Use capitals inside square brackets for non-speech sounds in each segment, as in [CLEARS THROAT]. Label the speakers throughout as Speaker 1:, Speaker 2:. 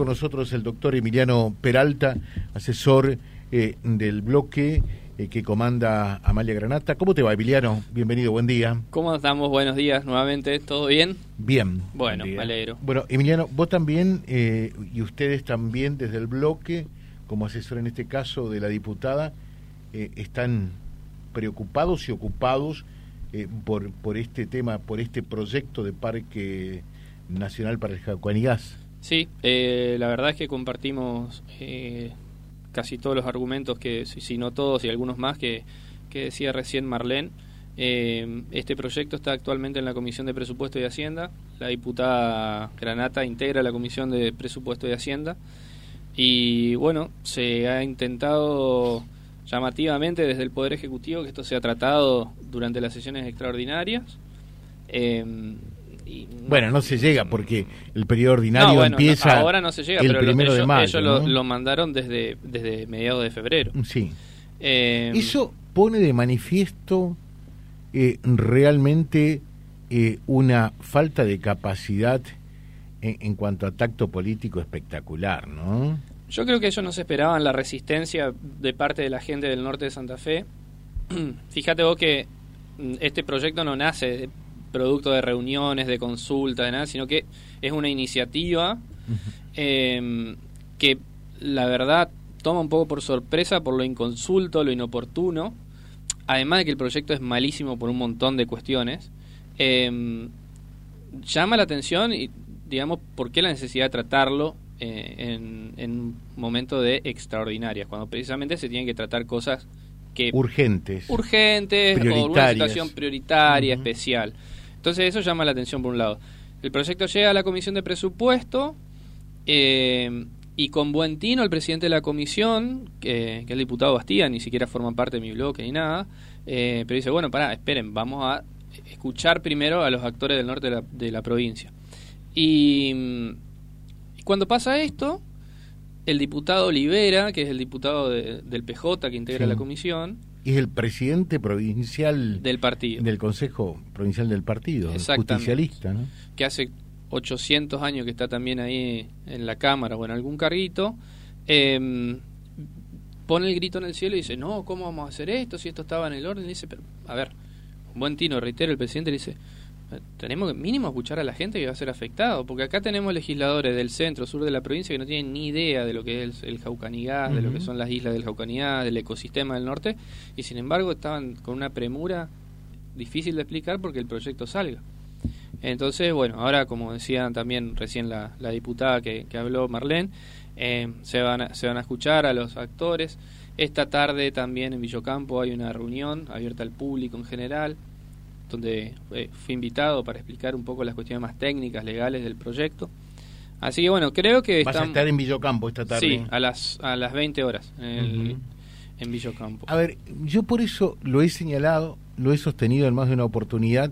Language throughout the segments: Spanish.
Speaker 1: con nosotros el doctor Emiliano Peralta, asesor eh, del bloque eh, que comanda Amalia Granata. ¿Cómo te va, Emiliano? Bienvenido, buen día.
Speaker 2: ¿Cómo estamos? Buenos días nuevamente. ¿Todo bien?
Speaker 1: Bien.
Speaker 2: Bueno, me alegro.
Speaker 1: Bueno, Emiliano, vos también eh, y ustedes también desde el bloque, como asesor en este caso de la diputada, están preocupados y ocupados por, por este tema, por este proyecto de parque nacional para el Jaucanigas.
Speaker 2: Sí, eh, la verdad es que compartimos eh, casi todos los argumentos, que si no todos y algunos más, que, decía recién Marlene. Eh, este proyecto está actualmente en la Comisión de Presupuesto y Hacienda. La diputada Granata integra la Comisión de Presupuesto y Hacienda. Y bueno, se ha intentado llamativamente desde el Poder Ejecutivo que esto sea tratado durante las sesiones extraordinarias.
Speaker 1: Eh, bueno, no se llega porque el periodo ordinario empieza.
Speaker 2: ahora no se llega, pero primero ellos, de mayo, ellos lo, mandaron desde, desde mediados de febrero.
Speaker 1: Sí. Eh, Eso pone de manifiesto eh, realmente eh, una falta de capacidad en, en, cuanto a tacto político espectacular, ¿no?
Speaker 2: Yo creo que ellos no se esperaban la resistencia de parte de la gente del norte de Santa Fe. [CLEARS THROAT] Fíjate vos que mm, este proyecto no nace producto de reuniones, de consultas, de nada, sino que es una iniciativa em, que la verdad toma un poco por sorpresa por lo inconsulto, lo inoportuno, además de que el proyecto es malísimo por un montón de cuestiones, em, llama la atención y digamos por qué la necesidad de tratarlo eh, en, en, un momento de extraordinarias, cuando precisamente se tienen que tratar cosas que
Speaker 1: urgentes.
Speaker 2: urgentes o una situación prioritaria especial entonces eso llama la atención por un lado. El proyecto llega a la comisión de presupuesto eh, y con buen tino el presidente de la comisión, que, es el diputado Bastía, ni siquiera forma parte de mi bloque ni nada, eh, pero dice, bueno, pará, esperen, vamos a escuchar primero a los actores del norte de la, provincia. Y, cuando pasa esto, el diputado Olivera, que es el diputado del PJ que integra la comisión,
Speaker 1: es el presidente provincial
Speaker 2: del partido.
Speaker 1: Del Consejo Provincial del Partido, justicialista, ¿no?
Speaker 2: Que hace 800 años que está también ahí en la Cámara o en algún carguito, em, pone el grito en el cielo y dice, no, ¿cómo vamos a hacer esto? Si esto estaba en el orden, y dice, pero, a ver, un buen tino, reitero, el presidente le dice, tenemos que mínimo escuchar a la gente que va a ser afectado, porque acá tenemos legisladores del centro, sur de la provincia que no tienen ni idea de lo que es el, Jaucanigás, de lo que son las islas del Jaucanigás, del ecosistema del norte, y sin embargo estaban con una premura difícil de explicar porque el proyecto salga. Entonces, bueno, ahora como decían también recién la, diputada que, habló Marlene, eh, se, van a, se van a escuchar a los actores. Esta tarde también en Villocampo hay una reunión abierta al público en general donde eh, fui invitado para explicar un poco las cuestiones más técnicas, legales del proyecto. Así que bueno, creo que...
Speaker 1: Vas a estar en Villocampo esta tarde.
Speaker 2: Sí, a las, a las 20 horas en, Villocampo.
Speaker 1: A ver, yo por eso lo he señalado, lo he sostenido en más de una oportunidad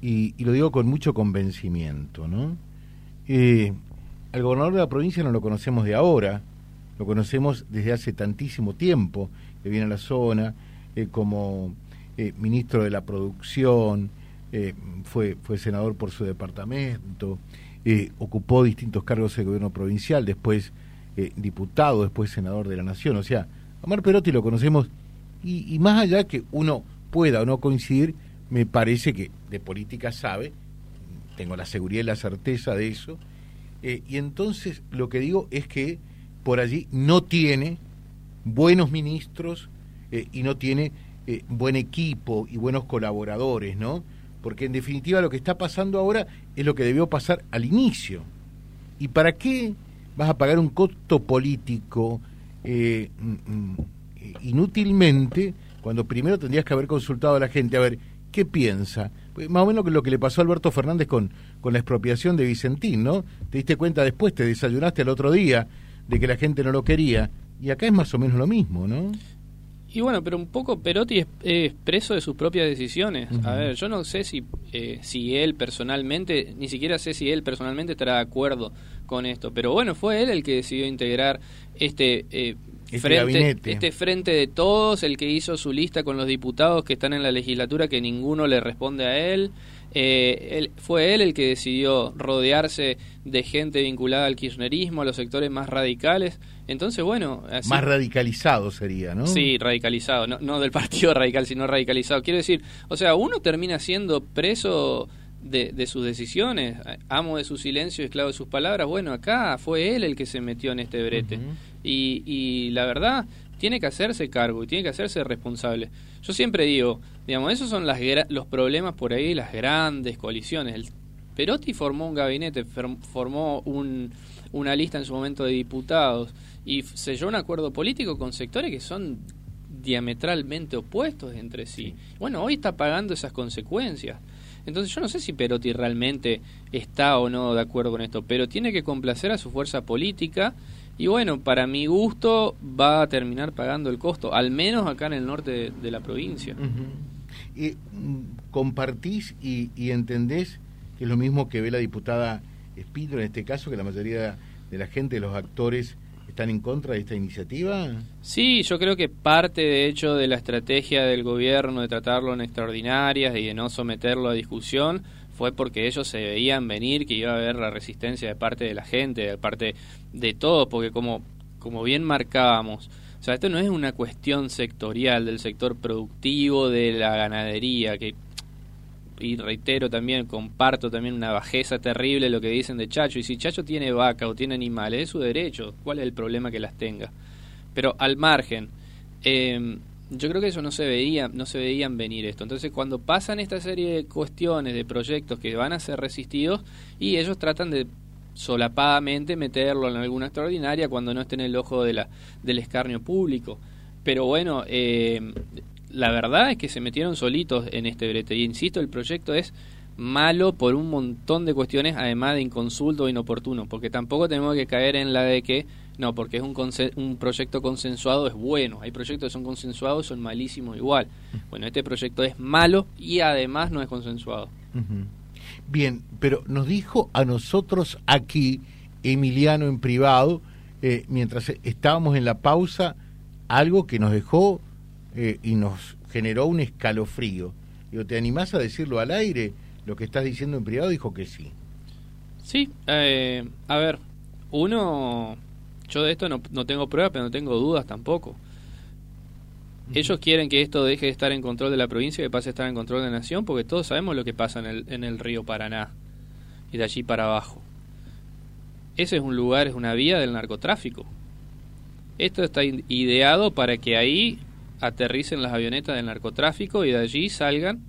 Speaker 1: y, lo digo con mucho convencimiento, ¿no? Eh, al gobernador de la provincia no lo conocemos de ahora, lo conocemos desde hace tantísimo tiempo, que viene a la zona, eh, como eh, ministro de la producción, eh, fue, fue senador por su departamento, eh, ocupó distintos cargos del gobierno provincial, después diputado, después senador de la nación. O sea, Omar Perotti lo conocemos y, y, más allá que uno pueda o no coincidir, me parece que de política sabe, tengo la seguridad y la certeza de eso, y entonces lo que digo es que por allí no tiene buenos ministros y no tiene eh, buen equipo y buenos colaboradores, ¿no? Porque en definitiva lo que está pasando ahora es lo que debió pasar al inicio. ¿Y para qué vas a pagar un costo político eh, mm, mm, inútilmente cuando primero tendrías que haber consultado a la gente a ver qué piensa? Pues más o menos lo que le pasó a Alberto Fernández con, con la expropiación de Vicentín, ¿no? Te diste cuenta después, te desayunaste el otro día de que la gente no lo quería. Y acá es más o menos lo mismo, ¿no?
Speaker 2: Y bueno, pero un poco Perotti es, preso de sus propias decisiones. A ver, yo no sé si, eh, si él personalmente, ni siquiera sé si él personalmente estará de acuerdo con esto, pero bueno, fue él el que decidió integrar este, eh, este frente, este frente de todos, el que hizo su lista con los diputados que están en la legislatura, que ninguno le responde a él. Eh, él, fue él el que decidió rodearse de gente vinculada al kirchnerismo, a los sectores más radicales. Entonces, bueno...
Speaker 1: más radicalizado sería, ¿no?
Speaker 2: Sí, radicalizado. No, no del partido [LAUGHS] radical, sino radicalizado. Quiero decir, o sea, uno termina siendo preso de, sus decisiones, amo de su silencio esclavo de sus palabras. Bueno, acá fue él el que se metió en este brete. y, y la verdad, tiene que hacerse cargo y tiene que hacerse responsable. Yo siempre digo, digamos, esos son las, los problemas por ahí, las grandes coaliciones. El Perotti formó un gabinete, formó un, una lista en su momento de diputados y selló un acuerdo político con sectores que son diametralmente opuestos entre sí. Bueno, hoy está pagando esas consecuencias. Entonces yo no sé si Perotti realmente está o no de acuerdo con esto, pero tiene que complacer a su fuerza política y bueno, para mi gusto va a terminar pagando el costo, al menos acá en el norte de, la provincia.
Speaker 1: y, mm, ¿Compartís y, entendés que es lo mismo que ve la diputada Espino en este caso, que la mayoría de la gente, los actores, están en contra de esta iniciativa?
Speaker 2: Sí, yo creo que parte de hecho de la estrategia del gobierno de tratarlo en extraordinarias y de no someterlo a discusión fue porque ellos se veían venir que iba a haber la resistencia de parte de la gente, de parte de todos, porque como, como bien marcábamos, o sea, esto no es una cuestión sectorial del sector productivo de la ganadería, que y reitero también, comparto también una bajeza terrible lo que dicen de Chacho, y si Chacho tiene vaca o tiene animales, es su derecho, ¿cuál es el problema que las tenga? Pero al margen, eh, yo creo que eso no se veía, no se veían venir esto. Entonces, cuando pasan esta serie de cuestiones, de proyectos que van a ser resistidos, y ellos tratan de solapadamente meterlo en alguna extraordinaria cuando no esté en el ojo de la, del escarnio público. Pero bueno, eh, la verdad es que se metieron solitos en este brete. Y insisto, el proyecto es malo por un montón de cuestiones, además de inconsulto o inoportuno, porque tampoco tenemos que caer en la de que no, porque es un, un proyecto consensuado, es bueno. Hay proyectos que son consensuados, son malísimos igual. Bueno, este proyecto es malo y además no es consensuado.
Speaker 1: Bien, pero nos dijo a nosotros aquí, Emiliano en privado, eh, mientras estábamos en la pausa, algo que nos dejó eh, y nos generó un escalofrío. Digo, ¿te animás a decirlo al aire? Lo que estás diciendo en privado dijo que sí.
Speaker 2: Sí, eh, a ver, uno yo de esto no, no tengo pruebas, pero no tengo dudas tampoco. Ellos quieren que esto deje de estar en control de la provincia y que pase a estar en control de la nación, porque todos sabemos lo que pasa en el, en el río Paraná y de allí para abajo. Ese es un lugar, es una vía del narcotráfico. Esto está ideado para que ahí aterricen las avionetas del narcotráfico y de allí salgan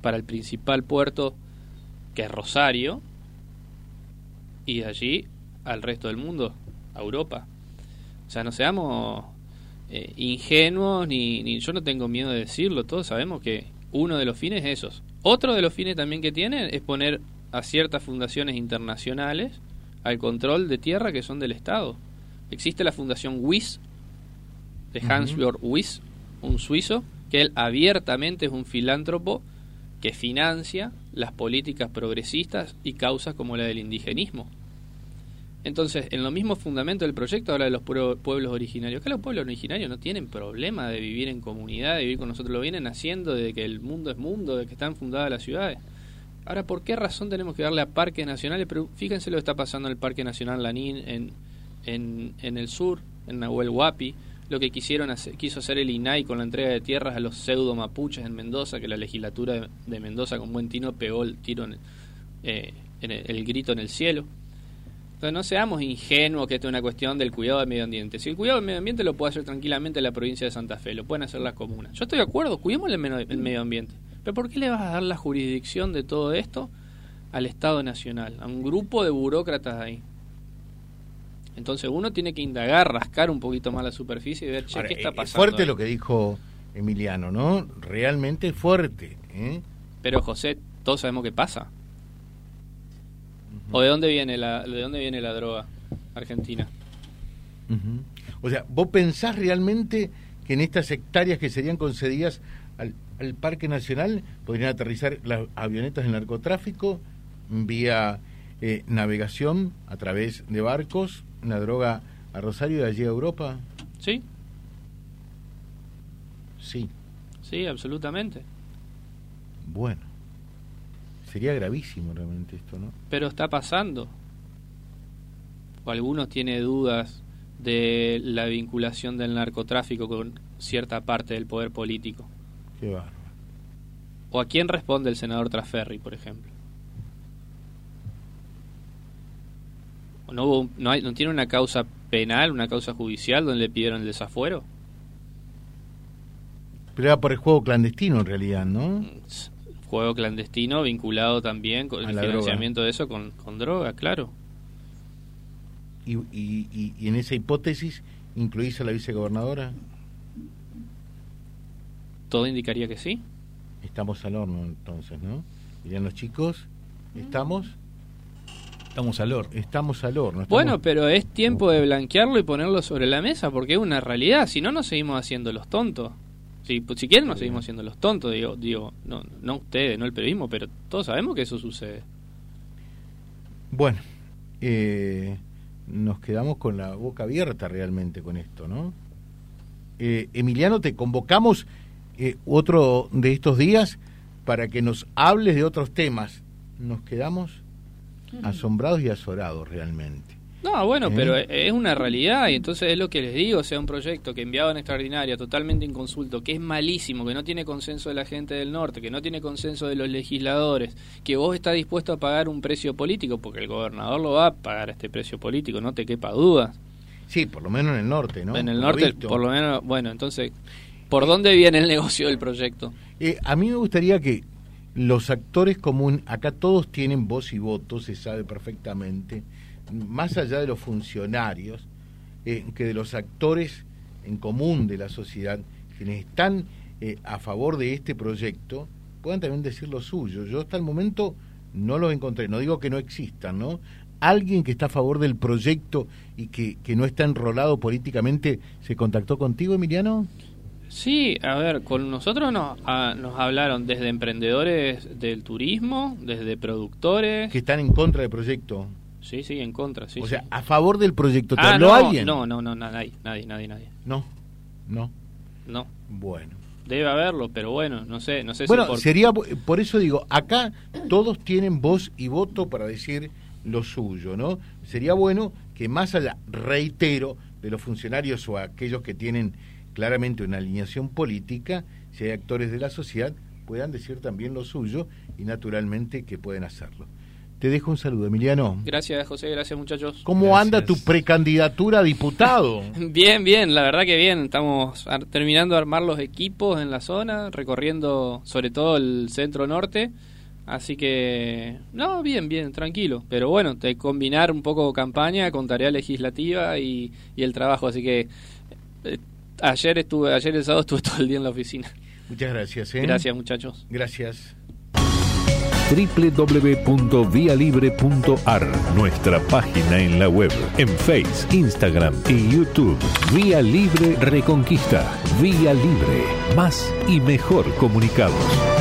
Speaker 2: para el principal puerto que es Rosario y de allí al resto del mundo Europa. O sea, no seamos eh, ingenuos, ni, ni yo no tengo miedo de decirlo, todos sabemos que uno de los fines es esos. Otro de los fines también que tiene es poner a ciertas fundaciones internacionales al control de tierra que son del Estado. Existe la fundación WIS, de Hans-Jörg Wyss, un suizo, que él abiertamente es un filántropo que financia las políticas progresistas y causas como la del indigenismo. Entonces, en lo mismo fundamento del proyecto habla de los pueblos originarios. Que los pueblos originarios no tienen problema de vivir en comunidad, de vivir con nosotros. Lo vienen haciendo desde que el mundo es mundo, desde que están fundadas las ciudades. Ahora, ¿por qué razón tenemos que darle a parques nacionales? Pero fíjense lo que está pasando en el Parque Nacional Lanín, en, en, en el sur, en Nahuel Huapi. Lo que quisieron hacer, quiso hacer el INAI con la entrega de tierras a los pseudo mapuches en Mendoza, que la legislatura de, Mendoza con buen tino pegó el tiro en, eh, en el grito en el cielo. Entonces no seamos ingenuos que esto es una cuestión del cuidado del medio ambiente. Si el cuidado del medio ambiente lo puede hacer tranquilamente la provincia de Santa Fe, lo pueden hacer las comunas. Yo estoy de acuerdo, cuidemos el medio ambiente. Pero ¿por qué le vas a dar la jurisdicción de todo esto al Estado Nacional, a un grupo de burócratas ahí? Entonces uno tiene que indagar, rascar un poquito más la superficie y ver, che, ¿qué está pasando?
Speaker 1: fuerte lo que dijo Emiliano, ¿no? Realmente fuerte. ¿eh?
Speaker 2: Pero José, todos sabemos qué pasa. ¿O de dónde viene la, de dónde viene la droga argentina?
Speaker 1: O sea, ¿vos pensás realmente que en estas hectáreas que serían concedidas al, Parque Nacional podrían aterrizar las avionetas del narcotráfico vía eh, navegación a través de barcos, la droga a Rosario y de allí a Europa?
Speaker 2: Sí.
Speaker 1: Sí.
Speaker 2: Sí, absolutamente.
Speaker 1: Bueno. Sería gravísimo realmente esto, ¿no?
Speaker 2: Pero está pasando. O algunos tienen dudas de la vinculación del narcotráfico con cierta parte del poder político.
Speaker 1: Qué bárbaro.
Speaker 2: ¿O a quién responde el senador Traferri, por ejemplo? No, hubo, no, hay, no tiene una causa penal, una causa judicial donde le pidieron el desafuero?
Speaker 1: Pero era por el juego clandestino en realidad, ¿no?
Speaker 2: Juego clandestino vinculado también con
Speaker 1: A
Speaker 2: el financiamiento de eso con, con droga, claro.
Speaker 1: Y, y, y- y en esa hipótesis incluís a la vicegobernadora.
Speaker 2: Todo indicaría que sí.
Speaker 1: Estamos al horno entonces, ¿no? Dirían los chicos, estamos,
Speaker 3: Estamos al horno.
Speaker 1: estamos al horno. estamos-
Speaker 2: Bueno, pero es tiempo de blanquearlo y ponerlo sobre la mesa porque es una realidad. Si no, nos seguimos haciendo los tontos. Si, pues, si quieren, nos seguimos haciendo los tontos. Digo, digo no, no ustedes, no el periodismo, pero todos sabemos que eso sucede.
Speaker 1: Bueno, eh, nos quedamos con la boca abierta realmente con esto, ¿no? Eh, Emiliano, te convocamos eh, otro de estos días para que nos hables de otros temas. Nos quedamos asombrados y azorados realmente.
Speaker 2: No, bueno,
Speaker 1: ¿Eh?
Speaker 2: pero es una realidad y entonces es lo que les digo, o sea, un proyecto que enviado en extraordinaria, totalmente inconsulto, que es malísimo, que no tiene consenso de la gente del norte, que no tiene consenso de los legisladores, que vos estás dispuesto a pagar un precio político, porque el gobernador lo va a pagar este precio político, no te quepa duda.
Speaker 1: Sí, por lo menos en el norte, ¿no?
Speaker 2: en el
Speaker 1: Por
Speaker 2: norte,
Speaker 1: visto.
Speaker 2: por lo menos, bueno, entonces, ¿por dónde viene el negocio del proyecto?
Speaker 1: Eh, a mí me gustaría que los actores comunes, acá todos tienen voz y voto, se sabe perfectamente, más allá de los funcionarios, eh, que de los actores en común de la sociedad, quienes están eh, a favor de este proyecto, puedan también decir lo suyo. Yo hasta el momento no los encontré, no digo que no existan, ¿no? Alguien que está a favor del proyecto y que, que no está enrolado políticamente, ¿se contactó contigo, Emiliano?
Speaker 2: Sí, a ver, con nosotros nos, a- nos hablaron desde emprendedores del turismo, desde productores.
Speaker 1: Que están en contra del proyecto.
Speaker 2: Sí, sí, en contra, sí.
Speaker 1: o
Speaker 2: sí.
Speaker 1: sea, a favor del proyecto. ¿Te
Speaker 2: Ah,
Speaker 1: habló
Speaker 2: no,
Speaker 1: alguien?
Speaker 2: No, no, no, na- nadie, nadie, nadie, nadie.
Speaker 1: No, no.
Speaker 2: No,
Speaker 1: Bueno.
Speaker 2: debe haberlo, pero bueno, no sé, no sé
Speaker 1: Bueno,
Speaker 2: si por...
Speaker 1: sería, por eso digo, acá todos tienen voz y voto para decir lo suyo, ¿no? Sería bueno que más allá, reitero, de los funcionarios o aquellos que tienen claramente una alineación política, si hay actores de la sociedad, puedan decir también lo suyo y naturalmente que pueden hacerlo. Te dejo un saludo, Emiliano.
Speaker 2: Gracias, José, gracias, muchachos.
Speaker 1: ¿Cómo
Speaker 3: Gracias.
Speaker 1: anda tu precandidatura a diputado? [LAUGHS]
Speaker 2: Bien, bien, la verdad que bien. Estamos terminando de armar los equipos en la zona, recorriendo sobre todo el centro norte. Así que, no, bien, bien, tranquilo. Pero bueno, de combinar un poco campaña con tarea legislativa y, y el trabajo. Así que eh, ayer estuve, ayer el sábado estuve [LAUGHS] todo el día en la oficina.
Speaker 1: Muchas gracias. ¿eh?
Speaker 2: Gracias, muchachos.
Speaker 1: Gracias.
Speaker 4: www.vialibre.ar, nuestra página en la web, en Face, Instagram y YouTube. Vía Libre Reconquista. Vía Libre. Más y mejor comunicados.